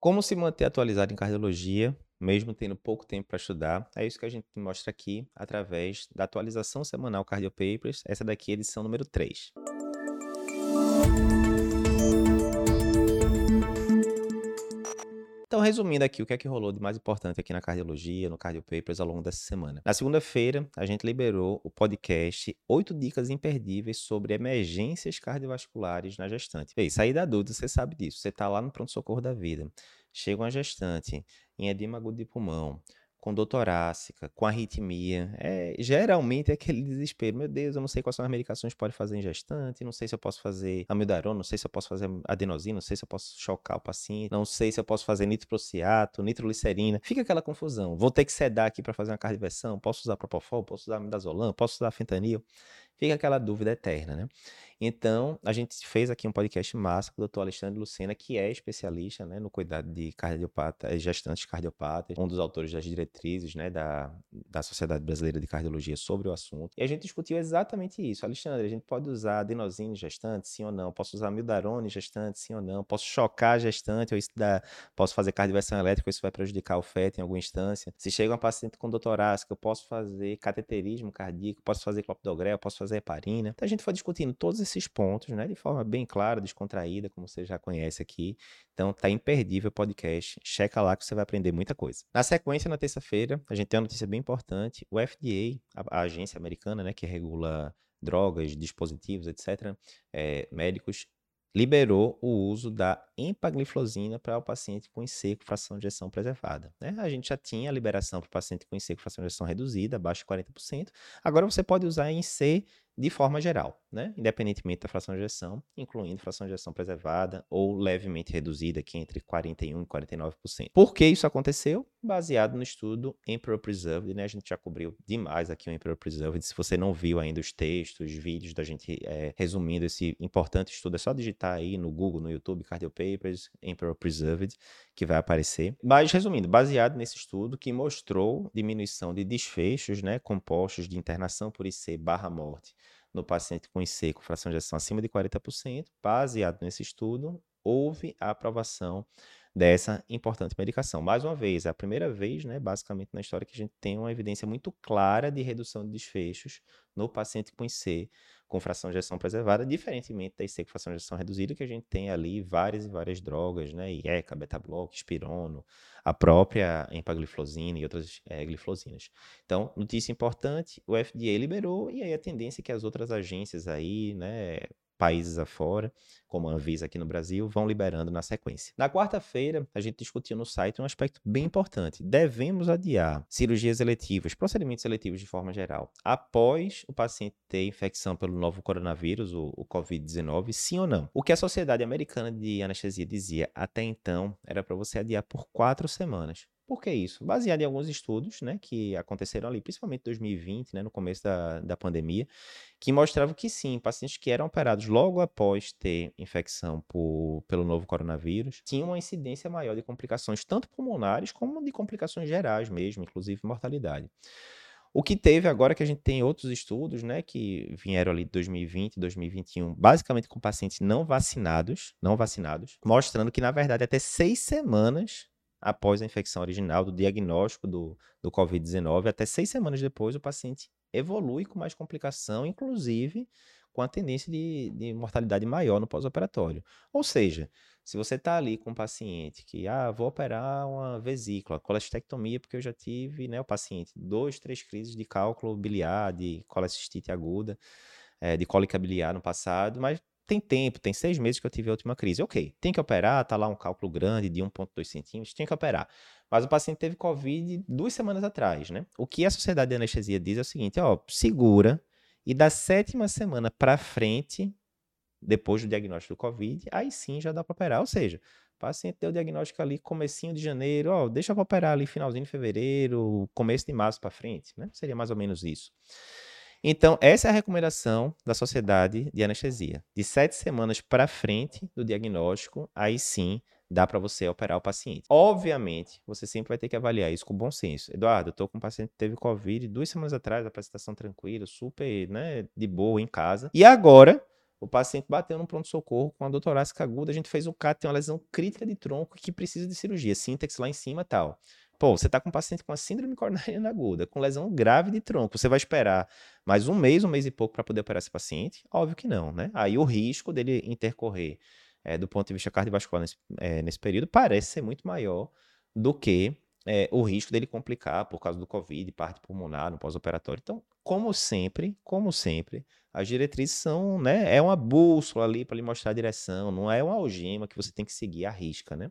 Como se manter atualizado em cardiologia, mesmo tendo pouco tempo para estudar? É isso que a gente mostra aqui através da atualização semanal Cardio Papers. Essa daqui é a edição número 3. Então, resumindo aqui, o que é que rolou de mais importante aqui na cardiologia, no Cardio Papers ao longo dessa semana? Na segunda-feira, a gente liberou o podcast 8 dicas imperdíveis sobre emergências cardiovasculares na gestante. Ei, sair da dúvida, você sabe disso. Você está lá no pronto-socorro da vida. Chega uma gestante em edema agudo de pulmão, com dor torácica, com arritmia. É, geralmente é aquele desespero. Meu Deus, eu não sei quais são as medicações que pode fazer em gestante, não sei se eu posso fazer amiodarona, não sei se eu posso fazer adenosina, não sei se eu posso chocar o paciente, não sei se eu posso fazer nitroprociato, nitroglicerina. Fica aquela confusão. Vou ter que sedar aqui para fazer uma cardioversão, posso usar propofol, posso usar midazolam, posso usar fentanil. Fica aquela dúvida eterna, né? Então, a gente fez aqui um podcast massa com o doutor Alexandre Lucena, que é especialista né, no cuidado de cardiopatas, eh, gestantes cardiopatas, um dos autores das diretrizes né, da, da Sociedade Brasileira de Cardiologia sobre o assunto. E a gente discutiu exatamente isso. Alexandre, a gente pode usar adenosina em gestante, sim ou não? Posso usar mildarone gestante, sim ou não? Posso chocar gestante, ou isso dá, posso fazer cardioversão elétrica, isso vai prejudicar o feto em alguma instância? Se chega uma paciente com doutorásica, eu posso fazer cateterismo cardíaco, posso fazer clopidogrel, posso fazer heparina. Então a gente foi discutindo todos esses pontos, né, de forma bem clara, descontraída, como você já conhece aqui. Então tá imperdível o podcast. Checa lá que você vai aprender muita coisa. Na sequência, na terça-feira, a gente tem uma notícia bem importante. O FDA, a, a agência americana, né, que regula drogas, dispositivos, etc., é, médicos, liberou o uso da empagliflozina para o paciente com com fração de ejeção preservada. Né? A gente já tinha a liberação para o paciente com com fração de ejeção reduzida, abaixo de 40%. Agora você pode usar em C de forma geral, né? independentemente da fração de ejeção, incluindo fração de ejeção preservada ou levemente reduzida, aqui entre 41% e 49%. Por que isso aconteceu? Baseado no estudo Emperor Preserved, né? a gente já cobriu demais aqui o Emperor Preserved. Se você não viu ainda os textos, os vídeos da gente é, resumindo esse importante estudo, é só digitar aí no Google, no YouTube, Cardio Papers, Emperor Preserved, que vai aparecer. Mas, resumindo, baseado nesse estudo que mostrou diminuição de desfechos né, compostos de internação por IC barra morte no paciente com IC com fração de ejeção acima de 40%, baseado nesse estudo, houve a aprovação dessa importante medicação. Mais uma vez, é a primeira vez, né, basicamente na história, que a gente tem uma evidência muito clara de redução de desfechos no paciente com IC com fração de ejeção preservada, diferentemente da IC com fração de ejeção reduzida, que a gente tem ali várias e várias drogas, né, IECA, beta-bloco, espirono, a própria empagliflozina e outras é, gliflosinas. Então, notícia importante, o FDA liberou e aí a tendência é que as outras agências aí, né, países afora, como a Anvisa aqui no Brasil, vão liberando na sequência. Na quarta-feira, a gente discutiu no site um aspecto bem importante. Devemos adiar cirurgias eletivas, procedimentos eletivos de forma geral, após o paciente ter infecção pelo novo coronavírus, o, o Covid-19, sim ou não? O que a Sociedade Americana de Anestesia dizia até então era para você adiar por quatro semanas. Por que isso? Baseado em alguns estudos né, que aconteceram ali, principalmente em 2020, né, no começo da, da pandemia, que mostravam que sim, pacientes que eram operados logo após ter infecção por, pelo novo coronavírus tinham uma incidência maior de complicações, tanto pulmonares como de complicações gerais mesmo, inclusive mortalidade. O que teve agora que a gente tem outros estudos, né, que vieram ali de 2020, 2021, basicamente com pacientes não vacinados, não vacinados, mostrando que na verdade até seis semanas após a infecção original, do diagnóstico do, do Covid-19, até seis semanas depois, o paciente evolui com mais complicação, inclusive com a tendência de, de mortalidade maior no pós-operatório. Ou seja, se você está ali com um paciente que, ah, vou operar uma vesícula, colestectomia, porque eu já tive, né, o paciente, dois, três crises de cálculo biliar, de colecistite aguda, é, de cólica biliar no passado, mas tem tempo, tem seis meses que eu tive a última crise. Ok, tem que operar, tá lá um cálculo grande de 1,2 centímetros, tem que operar. Mas o paciente teve Covid duas semanas atrás, né? O que a Sociedade de Anestesia diz é o seguinte, ó, segura e da sétima semana para frente, depois do diagnóstico do Covid, aí sim já dá para operar. Ou seja, o paciente deu o diagnóstico ali comecinho de janeiro, ó, deixa eu operar ali finalzinho de fevereiro, começo de março para frente, né? Seria mais ou menos isso. Então, essa é a recomendação da Sociedade de Anestesia. De sete semanas para frente do diagnóstico, aí sim dá para você operar o paciente. Obviamente, você sempre vai ter que avaliar isso com bom senso. Eduardo, eu estou com um paciente que teve Covid duas semanas atrás, apresentação tranquila, super, né, de boa em casa. E agora, O paciente bateu no pronto-socorro com a dor aguda, a gente fez o CAT, tem uma lesão crítica de tronco que precisa de cirurgia, síntex lá em cima tal. Pô, você está com um paciente com a síndrome coronariana aguda, com lesão grave de tronco. Você vai esperar mais um mês, um mês e pouco para poder operar esse paciente? Óbvio que não, né? Aí o risco dele intercorrer é, do ponto de vista cardiovascular nesse, é, nesse período parece ser muito maior do que é, o risco dele complicar por causa do Covid, parte pulmonar no pós-operatório. Então, como sempre, como sempre, as diretrizes são, né, é uma bússola ali para lhe mostrar a direção, não é uma algema que você tem que seguir à risca, né?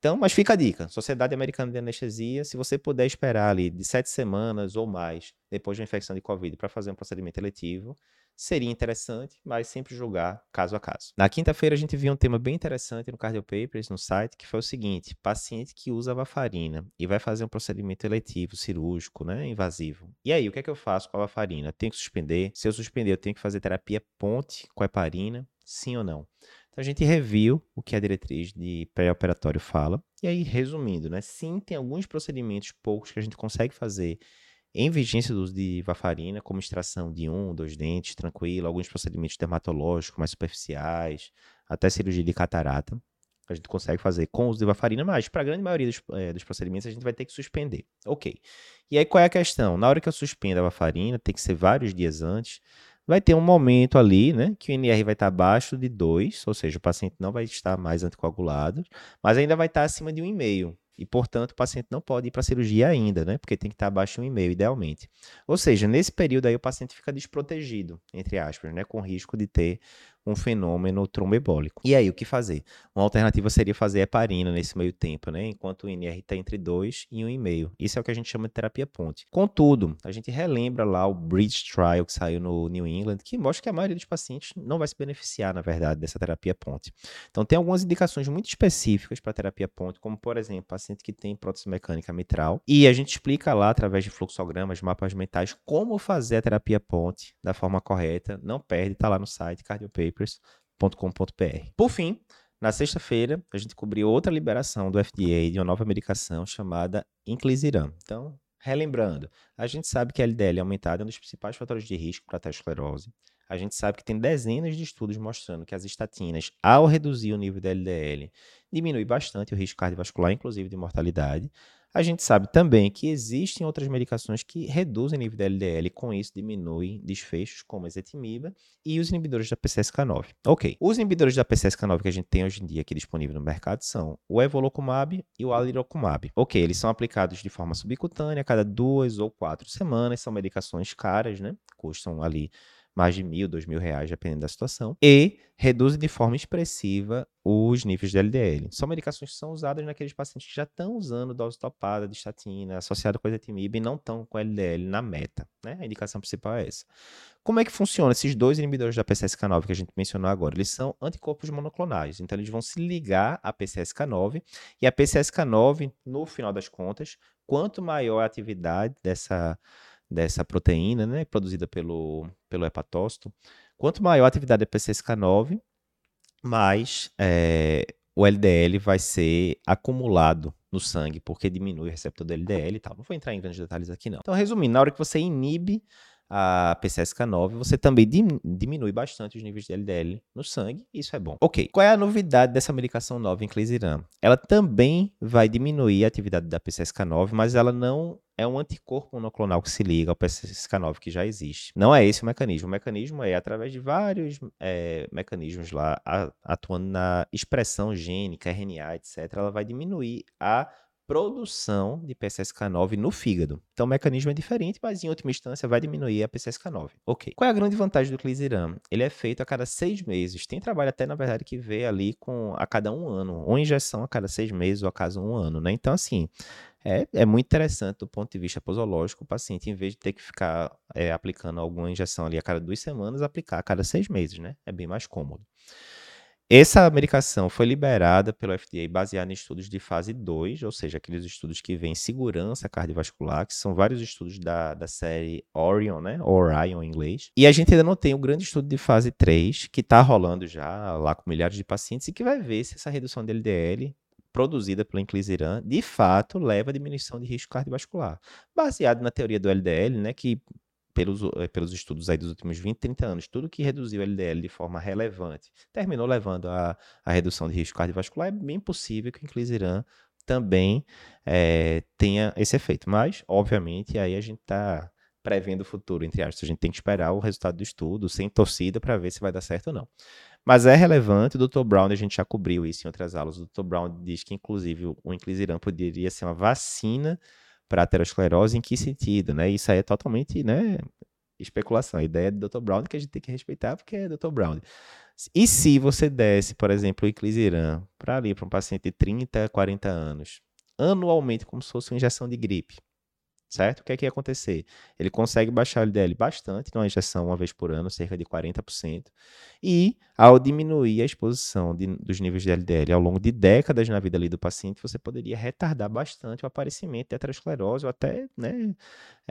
Então, mas fica a dica, Sociedade Americana de Anestesia, se você puder esperar ali de sete semanas ou mais depois de uma infecção de Covid para fazer um procedimento eletivo, seria interessante, mas sempre julgar caso a caso. Na quinta-feira a gente viu um tema bem interessante no Cardio Papers, no site, que foi o seguinte: paciente que usa varfarina e vai fazer um procedimento eletivo, cirúrgico, né, invasivo. E aí, o que é que eu faço com a varfarina? Tenho que suspender? Se eu suspender, eu tenho que fazer terapia ponte com a heparina? Sim ou não? Então a gente reviu o que a diretriz de pré-operatório fala. E aí, resumindo, né? Sim, tem alguns procedimentos poucos que a gente consegue fazer em vigência do uso de varfarina, como extração de um, dois dentes, tranquilo, alguns procedimentos dermatológicos mais superficiais, até cirurgia de catarata, a gente consegue fazer com o uso de varfarina, mas para a grande maioria dos, é, dos, procedimentos a gente vai ter que suspender. Ok. E aí qual é a questão? Na hora que eu suspendo a varfarina, tem que ser vários dias antes, vai ter um momento ali, né, que o NR vai estar abaixo de 2, ou seja, o paciente não vai estar mais anticoagulado, mas ainda vai estar acima de 1,5 e, portanto, o paciente não pode ir para a cirurgia ainda, né? Porque tem que estar abaixo de um e-mail, idealmente. Ou seja, nesse período aí o paciente fica desprotegido, entre aspas, né? Com risco de ter um fenômeno tromboembólico. E aí, o que fazer? Uma alternativa seria fazer heparina nesse meio tempo, né? Enquanto o NR está entre 2 e 1,5. Isso é o que a gente chama de terapia ponte. Contudo, a gente relembra lá o Bridge Trial que saiu no New England, que mostra que a maioria dos pacientes não vai se beneficiar, na verdade, dessa terapia ponte. Então, tem algumas indicações muito específicas para terapia ponte, como, por exemplo, paciente que tem prótese mecânica mitral. E a gente explica lá, através de fluxogramas, mapas mentais, como fazer a terapia ponte da forma correta. Não perde, está lá no site Cardiopaper papers.com.br. Por fim, na sexta-feira, a gente cobriu outra liberação do FDA de uma nova medicação chamada Inclisiran. Então, relembrando, a gente sabe que a LDL aumentada é um dos principais fatores de risco para a aterosclerose. A gente sabe que tem dezenas de estudos mostrando que as estatinas, ao reduzir o nível da LDL, diminui bastante o risco cardiovascular, inclusive de mortalidade. A gente sabe também que existem outras medicações que reduzem o nível de LDL e com isso diminuem desfechos, como a ezetimiba e os inibidores da PCSK9. Ok, os inibidores da PCSK9 que a gente tem hoje em dia aqui disponível no mercado são o evolocumab e o alirocumab. Ok, eles são aplicados de forma subcutânea cada duas ou quatro semanas, são medicações caras, né? Custam ali mais de mil, dois mil reais, dependendo da situação, e reduzem de forma expressiva os níveis de LDL. São medicações que são usadas naqueles pacientes que já estão usando dose topada de estatina associada com ezetimibe e não estão com LDL na meta. Né? A indicação principal é essa. Como é que funciona esses dois inibidores da PCSK9 que a gente mencionou agora? Eles são anticorpos monoclonais, então eles vão se ligar à PCSK9 e a PCSK9, no final das contas, quanto maior a atividade dessa dessa proteína, né, produzida pelo, pelo hepatócito, quanto maior a atividade da PCSK9, mais é, o LDL vai ser acumulado no sangue, porque diminui o receptor do LDL e tal. Não vou entrar em grandes detalhes aqui, não. Então, resumindo, na hora que você inibe a PCSK9, você também diminui bastante os níveis de LDL no sangue, isso é bom. Ok, qual é a novidade dessa medicação nova inclisiran? Ela também vai diminuir a atividade da PCSK9, mas ela não é um anticorpo monoclonal que se liga ao PCSK9 que já existe. Não é esse o mecanismo. O mecanismo é através de vários é, mecanismos lá, atuando na expressão gênica, RNA, etc. Ela vai diminuir a produção de PCSK9 no fígado. Então o mecanismo é diferente, mas em última instância vai diminuir a PCSK9. Ok. Qual é a grande vantagem do Clisiram? Ele é feito a cada seis meses. Tem trabalho até, na verdade, que vê ali com a cada um ano, ou injeção a cada seis meses ou a cada um ano, né? Então, assim, é, é muito interessante do ponto de vista posológico o paciente, em vez de ter que ficar é, aplicando alguma injeção ali a cada duas semanas, aplicar a cada seis meses, né? É bem mais cômodo. Essa medicação foi liberada pelo FDA baseada em estudos de fase 2, ou seja, aqueles estudos que vêm segurança cardiovascular, que são vários estudos da, da série Orion, né? Orion em inglês. E a gente ainda não tem o um grande estudo de fase 3, que está rolando já lá com milhares de pacientes e que vai ver se essa redução de LDL produzida pelo inclisiran, de fato leva à diminuição de risco cardiovascular. Baseado na teoria do LDL, né, que pelos, eh, pelos estudos aí dos últimos 20, 30 anos, tudo que reduziu o LDL de forma relevante terminou levando a redução de risco cardiovascular, é bem possível que o inclisiran também é, tenha esse efeito. Mas, obviamente, aí a gente está prevendo o futuro, entre aspas. A gente tem que esperar o resultado do estudo, sem torcida, para ver se vai dar certo ou não. Mas é relevante, o Dr. Brown, a gente já cobriu isso em outras aulas, o Dr. Brown diz que, inclusive, o inclisiran poderia ser uma vacina para aterosclerose, em que sentido, né? Isso aí é totalmente, né, especulação. A ideia do Dr. Brown que a gente tem que respeitar porque é Dr. Brown. E se você desse, por exemplo, o inclisiran para ali, para um paciente de 30, 40 anos, anualmente, como se fosse uma injeção de gripe, certo? O que é que ia acontecer? Ele consegue baixar o LDL bastante numa injeção uma vez por ano, cerca de 40%, e ao diminuir a exposição de, dos níveis de LDL ao longo de décadas na vida ali do paciente, você poderia retardar bastante o aparecimento de aterosclerose ou até né,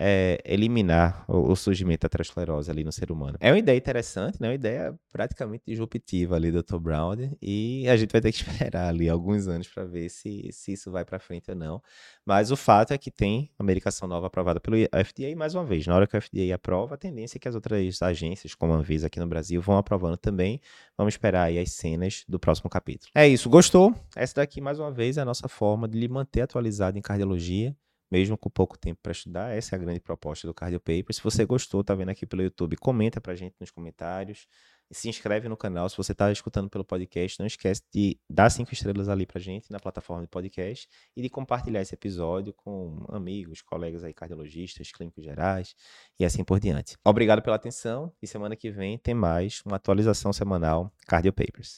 é, eliminar o, o, surgimento da aterosclerose ali no ser humano. É uma ideia interessante, né? uma ideia praticamente disruptiva ali do Dr. Brown, e a gente vai ter que esperar ali alguns anos para ver se, se isso vai para frente ou não. Mas o fato é que tem a medicação nova aprovada pelo FDA, mais uma vez, na hora que o FDA aprova, a tendência é que as outras agências, como a Anvisa aqui no Brasil, vão aprovando também. Vamos esperar aí as cenas do próximo capítulo. É isso, gostou? Essa daqui, mais uma vez, é a nossa forma de lhe manter atualizado em cardiologia, mesmo com pouco tempo para estudar. Essa é a grande proposta do Cardio Paper. Se você gostou, tá vendo aqui pelo YouTube, comenta pra gente nos comentários se inscreve no canal. Se você está escutando pelo podcast, não esquece de dar cinco estrelas ali pra gente na plataforma de podcast e de compartilhar esse episódio com amigos, colegas aí cardiologistas, clínicos gerais e assim por diante. Obrigado pela atenção e semana que vem tem mais uma atualização semanal Cardio Papers.